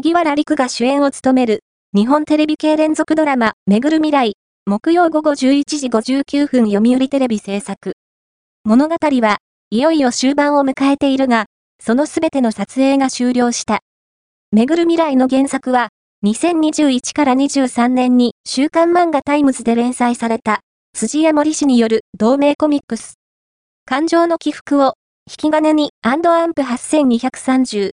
萩原利久が主演を務める、日本テレビ系連続ドラマ、めぐる未来、木曜午後11時59分読売テレビ制作。物語は、いよいよ終盤を迎えているが、そのすべての撮影が終了した。めぐる未来の原作は、2021から23年に週刊漫画タイムズで連載された、辻やもり氏による同名コミックス。感情の起伏を、引き金にアンプ8230